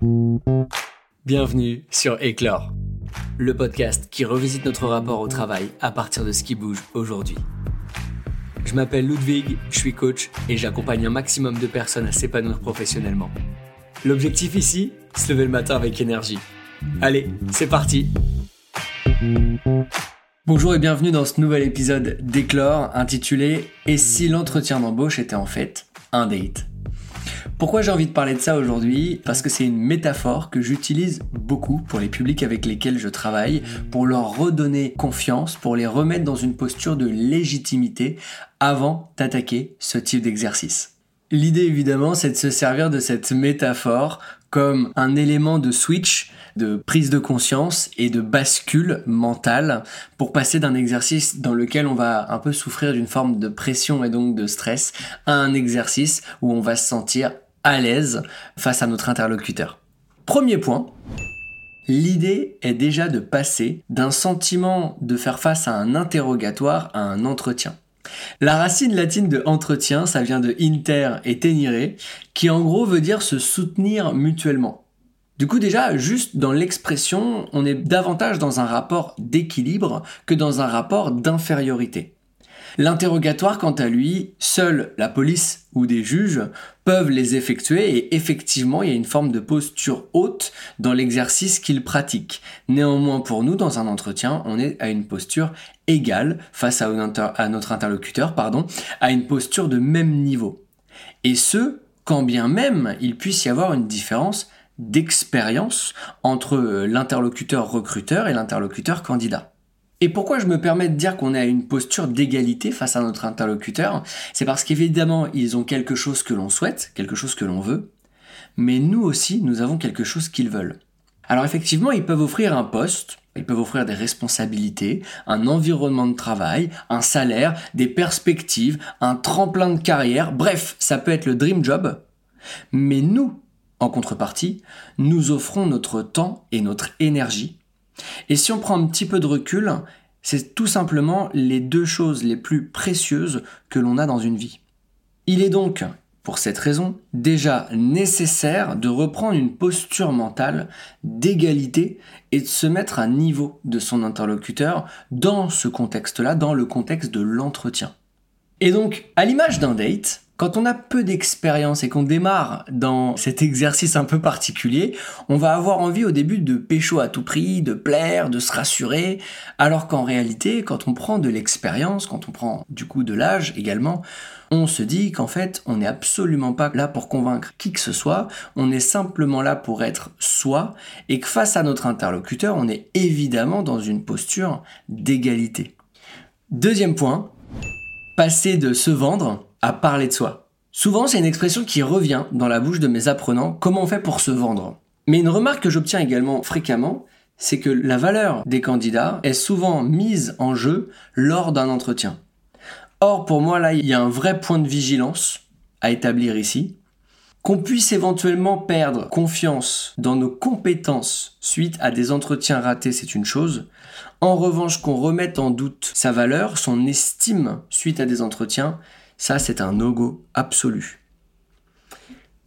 Bienvenue sur Éclore, le podcast qui revisite notre rapport au travail à partir de ce qui bouge aujourd'hui. Je m'appelle Ludwig, je suis coach et j'accompagne un maximum de personnes à s'épanouir professionnellement. L'objectif ici, se lever le matin avec énergie. Allez, c'est parti Bonjour et bienvenue dans ce nouvel épisode d'Éclore intitulé Et si l'entretien d'embauche était en fait un date? Pourquoi j'ai envie de parler de ça aujourd'hui? Parce que c'est une métaphore que j'utilise beaucoup pour les publics avec lesquels je travaille, pour leur redonner confiance, pour les remettre dans une posture de légitimité avant d'attaquer ce type d'exercice. L'idée évidemment c'est de se servir de cette métaphore comme un élément de switch, de prise de conscience et de bascule mentale pour passer d'un exercice dans lequel on va un peu souffrir d'une forme de pression et donc de stress à un exercice où on va se sentir à l'aise face à notre interlocuteur. Premier point, l'idée est déjà de passer d'un sentiment de faire face à un interrogatoire à un entretien. La racine latine de entretien, ça vient de inter et tenire, qui en gros veut dire se soutenir mutuellement. Du coup déjà, juste dans l'expression, on est davantage dans un rapport d'équilibre que dans un rapport d'infériorité. L'interrogatoire, quant à lui, seule la police ou des juges peuvent les effectuer et effectivement, il y a une forme de posture haute dans l'exercice qu'ils pratiquent. Néanmoins, pour nous, dans un entretien, on est à une posture égale face à, notre interlocuteur, pardon, à une posture de même niveau. Et ce, quand bien même il puisse y avoir une différence d'expérience entre l'interlocuteur recruteur et l'interlocuteur candidat. Et pourquoi je me permets de dire qu'on est à une posture d'égalité face à notre interlocuteur C'est parce qu'évidemment, ils ont quelque chose que l'on souhaite, quelque chose que l'on veut, mais nous aussi, nous avons quelque chose qu'ils veulent. Alors effectivement, ils peuvent offrir un poste, ils peuvent offrir des responsabilités, un environnement de travail, un salaire, des perspectives, un tremplin de carrière, bref, ça peut être le dream job. Mais nous, en contrepartie, nous offrons notre temps et notre énergie et si on prend un petit peu de recul, c'est tout simplement les deux choses les plus précieuses que l'on a dans une vie. Il est donc, pour cette raison, déjà nécessaire de reprendre une posture mentale d'égalité et de se mettre à niveau de son interlocuteur dans ce contexte-là, dans le contexte de l'entretien. Et donc, à l'image d'un date, quand on a peu d'expérience et qu'on démarre dans cet exercice un peu particulier, on va avoir envie au début de pécho à tout prix, de plaire, de se rassurer, alors qu'en réalité, quand on prend de l'expérience, quand on prend du coup de l'âge également, on se dit qu'en fait, on n'est absolument pas là pour convaincre qui que ce soit, on est simplement là pour être soi, et que face à notre interlocuteur, on est évidemment dans une posture d'égalité. Deuxième point, passer de se vendre à parler de soi. Souvent, c'est une expression qui revient dans la bouche de mes apprenants, comment on fait pour se vendre. Mais une remarque que j'obtiens également fréquemment, c'est que la valeur des candidats est souvent mise en jeu lors d'un entretien. Or, pour moi, là, il y a un vrai point de vigilance à établir ici. Qu'on puisse éventuellement perdre confiance dans nos compétences suite à des entretiens ratés, c'est une chose. En revanche, qu'on remette en doute sa valeur, son estime suite à des entretiens, ça, c'est un no-go absolu.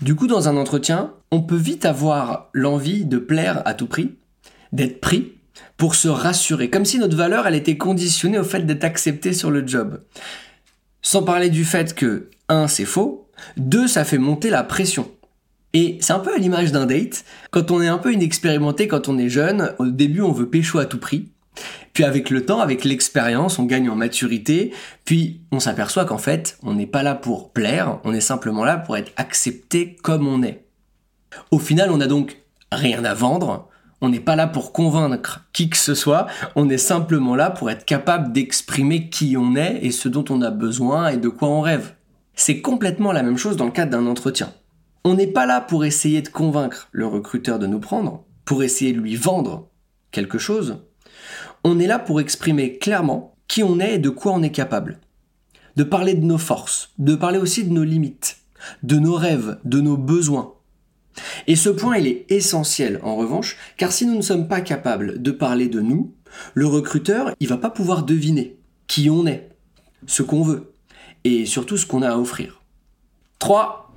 Du coup, dans un entretien, on peut vite avoir l'envie de plaire à tout prix, d'être pris, pour se rassurer, comme si notre valeur, elle était conditionnée au fait d'être accepté sur le job. Sans parler du fait que, un, c'est faux, deux, ça fait monter la pression. Et c'est un peu à l'image d'un date, quand on est un peu inexpérimenté, quand on est jeune, au début on veut pécho à tout prix, puis avec le temps, avec l'expérience, on gagne en maturité, puis on s'aperçoit qu'en fait, on n'est pas là pour plaire, on est simplement là pour être accepté comme on est. Au final, on n'a donc rien à vendre, on n'est pas là pour convaincre qui que ce soit, on est simplement là pour être capable d'exprimer qui on est et ce dont on a besoin et de quoi on rêve. C'est complètement la même chose dans le cadre d'un entretien. On n'est pas là pour essayer de convaincre le recruteur de nous prendre, pour essayer de lui vendre quelque chose, on est là pour exprimer clairement qui on est et de quoi on est capable. De parler de nos forces, de parler aussi de nos limites, de nos rêves, de nos besoins. Et ce point, il est essentiel en revanche, car si nous ne sommes pas capables de parler de nous, le recruteur, il va pas pouvoir deviner qui on est, ce qu'on veut, et surtout ce qu'on a à offrir. 3.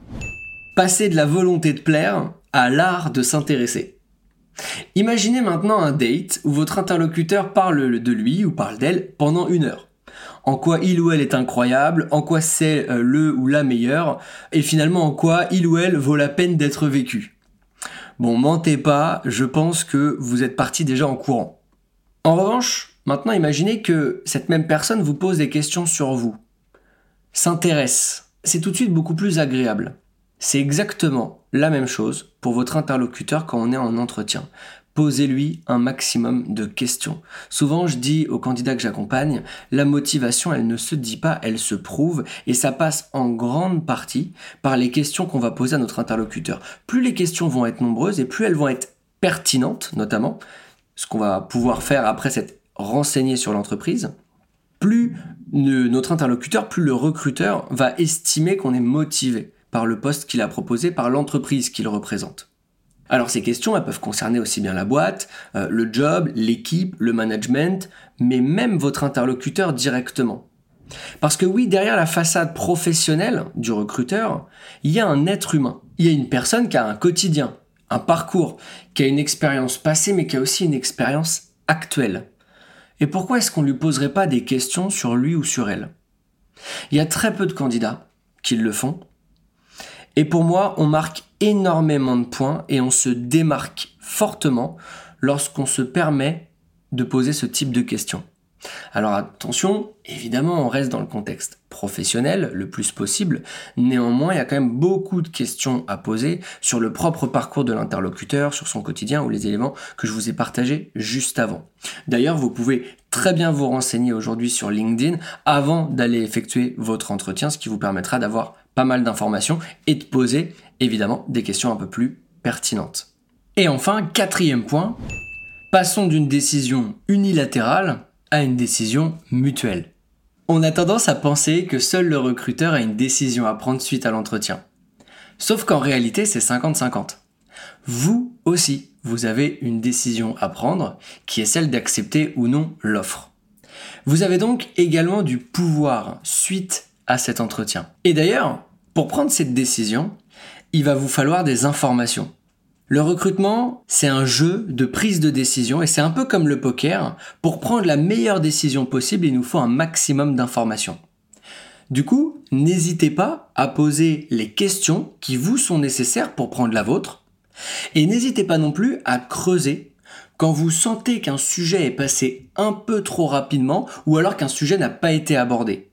Passer de la volonté de plaire à l'art de s'intéresser. Imaginez maintenant un date où votre interlocuteur parle de lui ou parle d'elle pendant une heure. En quoi il ou elle est incroyable, en quoi c'est euh, le ou la meilleure, et finalement en quoi il ou elle vaut la peine d'être vécu. Bon, mentez pas, je pense que vous êtes parti déjà en courant. En revanche, maintenant imaginez que cette même personne vous pose des questions sur vous, s'intéresse. C'est tout de suite beaucoup plus agréable. C'est exactement la même chose pour votre interlocuteur quand on est en entretien. Posez-lui un maximum de questions. Souvent, je dis aux candidats que j'accompagne, la motivation, elle ne se dit pas, elle se prouve, et ça passe en grande partie par les questions qu'on va poser à notre interlocuteur. Plus les questions vont être nombreuses et plus elles vont être pertinentes, notamment, ce qu'on va pouvoir faire après s'être renseigné sur l'entreprise, plus notre interlocuteur, plus le recruteur va estimer qu'on est motivé par le poste qu'il a proposé, par l'entreprise qu'il représente. Alors ces questions, elles peuvent concerner aussi bien la boîte, euh, le job, l'équipe, le management, mais même votre interlocuteur directement. Parce que oui, derrière la façade professionnelle du recruteur, il y a un être humain. Il y a une personne qui a un quotidien, un parcours, qui a une expérience passée, mais qui a aussi une expérience actuelle. Et pourquoi est-ce qu'on ne lui poserait pas des questions sur lui ou sur elle? Il y a très peu de candidats qui le font, et pour moi, on marque énormément de points et on se démarque fortement lorsqu'on se permet de poser ce type de questions. Alors attention, évidemment, on reste dans le contexte professionnel le plus possible. Néanmoins, il y a quand même beaucoup de questions à poser sur le propre parcours de l'interlocuteur, sur son quotidien ou les éléments que je vous ai partagés juste avant. D'ailleurs, vous pouvez très bien vous renseigner aujourd'hui sur LinkedIn avant d'aller effectuer votre entretien, ce qui vous permettra d'avoir pas mal d'informations et de poser évidemment des questions un peu plus pertinentes. Et enfin, quatrième point, passons d'une décision unilatérale à une décision mutuelle. On a tendance à penser que seul le recruteur a une décision à prendre suite à l'entretien. Sauf qu'en réalité, c'est 50-50. Vous aussi, vous avez une décision à prendre qui est celle d'accepter ou non l'offre. Vous avez donc également du pouvoir suite à cet entretien. Et d'ailleurs, pour prendre cette décision, il va vous falloir des informations. Le recrutement, c'est un jeu de prise de décision et c'est un peu comme le poker. Pour prendre la meilleure décision possible, il nous faut un maximum d'informations. Du coup, n'hésitez pas à poser les questions qui vous sont nécessaires pour prendre la vôtre. Et n'hésitez pas non plus à creuser quand vous sentez qu'un sujet est passé un peu trop rapidement ou alors qu'un sujet n'a pas été abordé.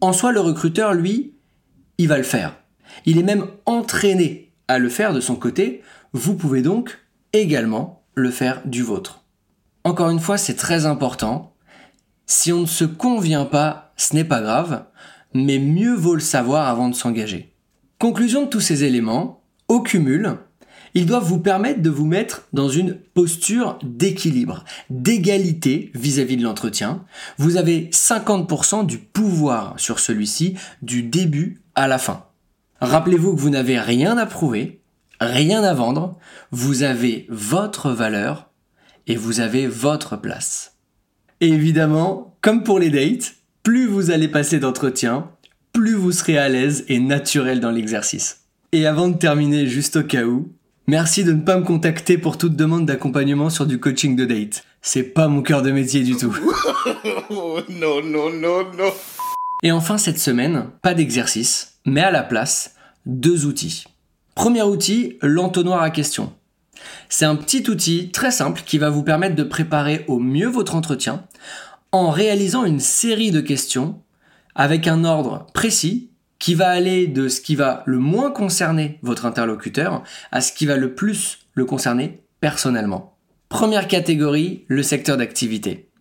En soi, le recruteur, lui, il va le faire. Il est même entraîné à le faire de son côté vous pouvez donc également le faire du vôtre. Encore une fois, c'est très important. Si on ne se convient pas, ce n'est pas grave, mais mieux vaut le savoir avant de s'engager. Conclusion de tous ces éléments, au cumul, ils doivent vous permettre de vous mettre dans une posture d'équilibre, d'égalité vis-à-vis de l'entretien. Vous avez 50% du pouvoir sur celui-ci du début à la fin. Rappelez-vous que vous n'avez rien à prouver, rien à vendre, vous avez votre valeur et vous avez votre place. Et évidemment, comme pour les dates, plus vous allez passer d'entretien, plus vous serez à l'aise et naturel dans l'exercice. Et avant de terminer, juste au cas où, merci de ne pas me contacter pour toute demande d'accompagnement sur du coaching de date. C'est pas mon cœur de métier du tout. non, non, non, non. Et enfin, cette semaine, pas d'exercice, mais à la place, deux outils. Premier outil, l'entonnoir à questions. C'est un petit outil très simple qui va vous permettre de préparer au mieux votre entretien en réalisant une série de questions avec un ordre précis qui va aller de ce qui va le moins concerner votre interlocuteur à ce qui va le plus le concerner personnellement. Première catégorie, le secteur d'activité.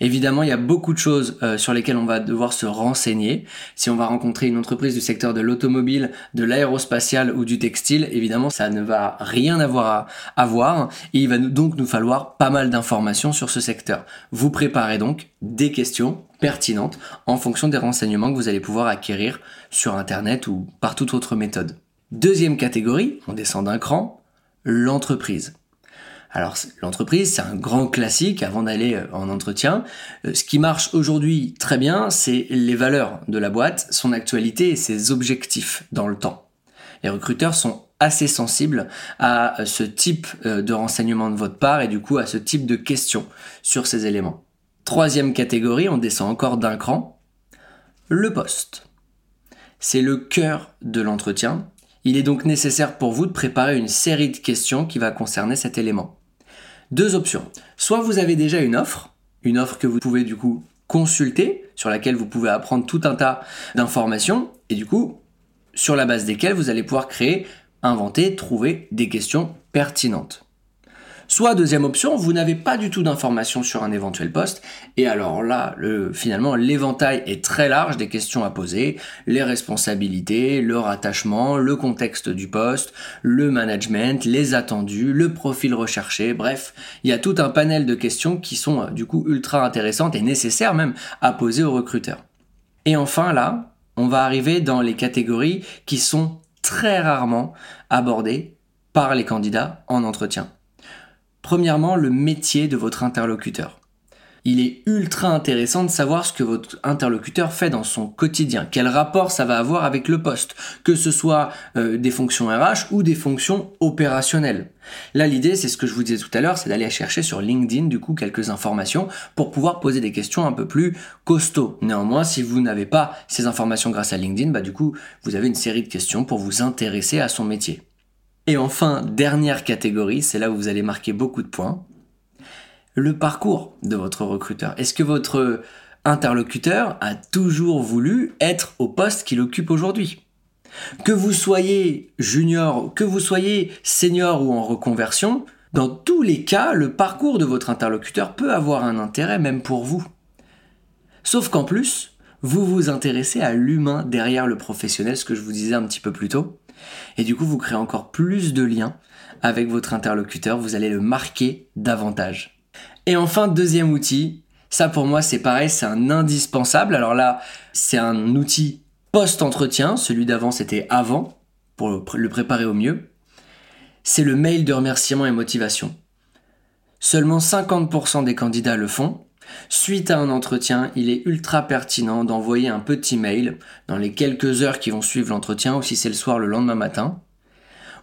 Évidemment, il y a beaucoup de choses euh, sur lesquelles on va devoir se renseigner. Si on va rencontrer une entreprise du secteur de l'automobile, de l'aérospatial ou du textile, évidemment, ça ne va rien avoir à, voir et il va donc nous falloir pas mal d'informations sur ce secteur. Vous préparez donc des questions pertinentes en fonction des renseignements que vous allez pouvoir acquérir sur Internet ou par toute autre méthode. Deuxième catégorie, on descend d'un cran, l'entreprise. Alors l'entreprise, c'est un grand classique avant d'aller euh, en entretien. Euh, ce qui marche aujourd'hui très bien, c'est les valeurs de la boîte, son actualité et ses objectifs dans le temps. Les recruteurs sont assez sensible à ce type euh, de renseignement de votre part et du coup à ce type de questions sur ces éléments. Troisième catégorie, on descend encore d'un cran, le poste. C'est le cœur de l'entretien. Il est donc nécessaire pour vous de préparer une série de questions qui va concerner cet élément. Deux options. Soit vous avez déjà une offre, une offre que vous pouvez du coup consulter, sur laquelle vous pouvez apprendre tout un tas d'informations, et du coup, sur la base desquelles vous allez pouvoir créer, inventer, trouver des questions pertinentes. Soit deuxième option, vous n'avez pas du tout d'informations sur un éventuel poste, et alors là, le, finalement, l'éventail est très large des questions à poser, les responsabilités, le rattachement, le contexte du poste, le management, les attendus, le profil recherché, bref, il y a tout un panel de questions qui sont euh, du coup ultra intéressantes et nécessaires même à poser aux recruteurs. Et enfin là, on va arriver dans les catégories qui sont très rarement abordées par les candidats en entretien. Premièrement, le métier de votre interlocuteur. Il est ultra intéressant de savoir ce que votre interlocuteur fait dans son quotidien, quel rapport ça va avoir avec le poste, que ce soit euh, des fonctions RH ou des fonctions opérationnelles. Là, l'idée, c'est ce que je vous disais tout à l'heure, c'est d'aller chercher sur LinkedIn du coup quelques informations pour pouvoir poser des questions un peu plus costauds. Néanmoins, si vous n'avez pas ces informations grâce à LinkedIn, bah du coup, vous avez une série de questions pour vous intéresser à son métier. Et enfin, dernière catégorie, c'est là où vous allez marquer beaucoup de points, le parcours de votre recruteur. Est-ce que votre interlocuteur a toujours voulu être au poste qu'il occupe aujourd'hui? Que vous soyez junior, que vous soyez senior ou en reconversion, dans tous les cas, le parcours de votre interlocuteur peut avoir un intérêt même pour vous. Sauf qu'en plus, vous vous intéressez à l'humain derrière le professionnel, ce que je vous disais un petit peu plus tôt. Et du coup, vous créez encore plus de liens avec votre interlocuteur, vous allez le marquer davantage. Et enfin, deuxième outil, ça pour moi c'est pareil, c'est un indispensable. Alors là, c'est un outil post-entretien, celui d'avant c'était avant, pour le préparer au mieux. C'est le mail de remerciement et motivation. Seulement 50% des candidats le font, Suite à un entretien, il est ultra pertinent d'envoyer un petit mail dans les quelques heures qui vont suivre l'entretien ou si c'est le soir le lendemain matin,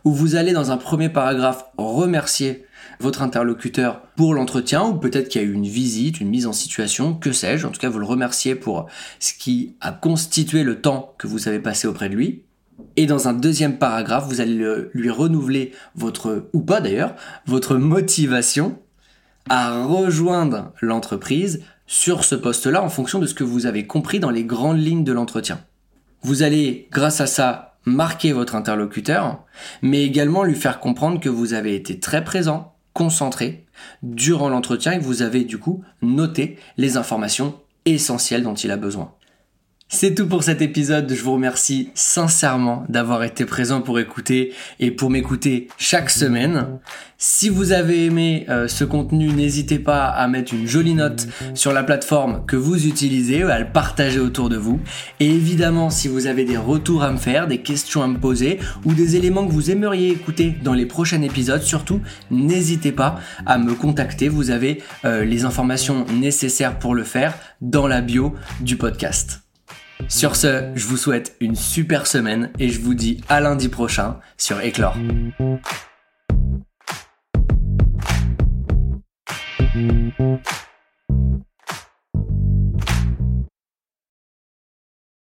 où vous allez dans un premier paragraphe remercier votre interlocuteur pour l'entretien ou peut-être qu'il y a eu une visite, une mise en situation, que sais-je. En tout cas, vous le remerciez pour ce qui a constitué le temps que vous avez passé auprès de lui. Et dans un deuxième paragraphe, vous allez lui renouveler votre, ou pas d'ailleurs, votre motivation à rejoindre l'entreprise sur ce poste-là en fonction de ce que vous avez compris dans les grandes lignes de l'entretien. Vous allez, grâce à ça, marquer votre interlocuteur, mais également lui faire comprendre que vous avez été très présent, concentré durant l'entretien et que vous avez du coup noté les informations essentielles dont il a besoin. C'est tout pour cet épisode. Je vous remercie sincèrement d'avoir été présent pour écouter et pour m'écouter chaque semaine. Si vous avez aimé euh, ce contenu, n'hésitez pas à mettre une jolie note sur la plateforme que vous utilisez, à le partager autour de vous. Et évidemment, si vous avez des retours à me faire, des questions à me poser ou des éléments que vous aimeriez écouter dans les prochains épisodes, surtout, n'hésitez pas à me contacter. Vous avez euh, les informations nécessaires pour le faire dans la bio du podcast. Sur ce, je vous souhaite une super semaine et je vous dis à lundi prochain sur Éclore.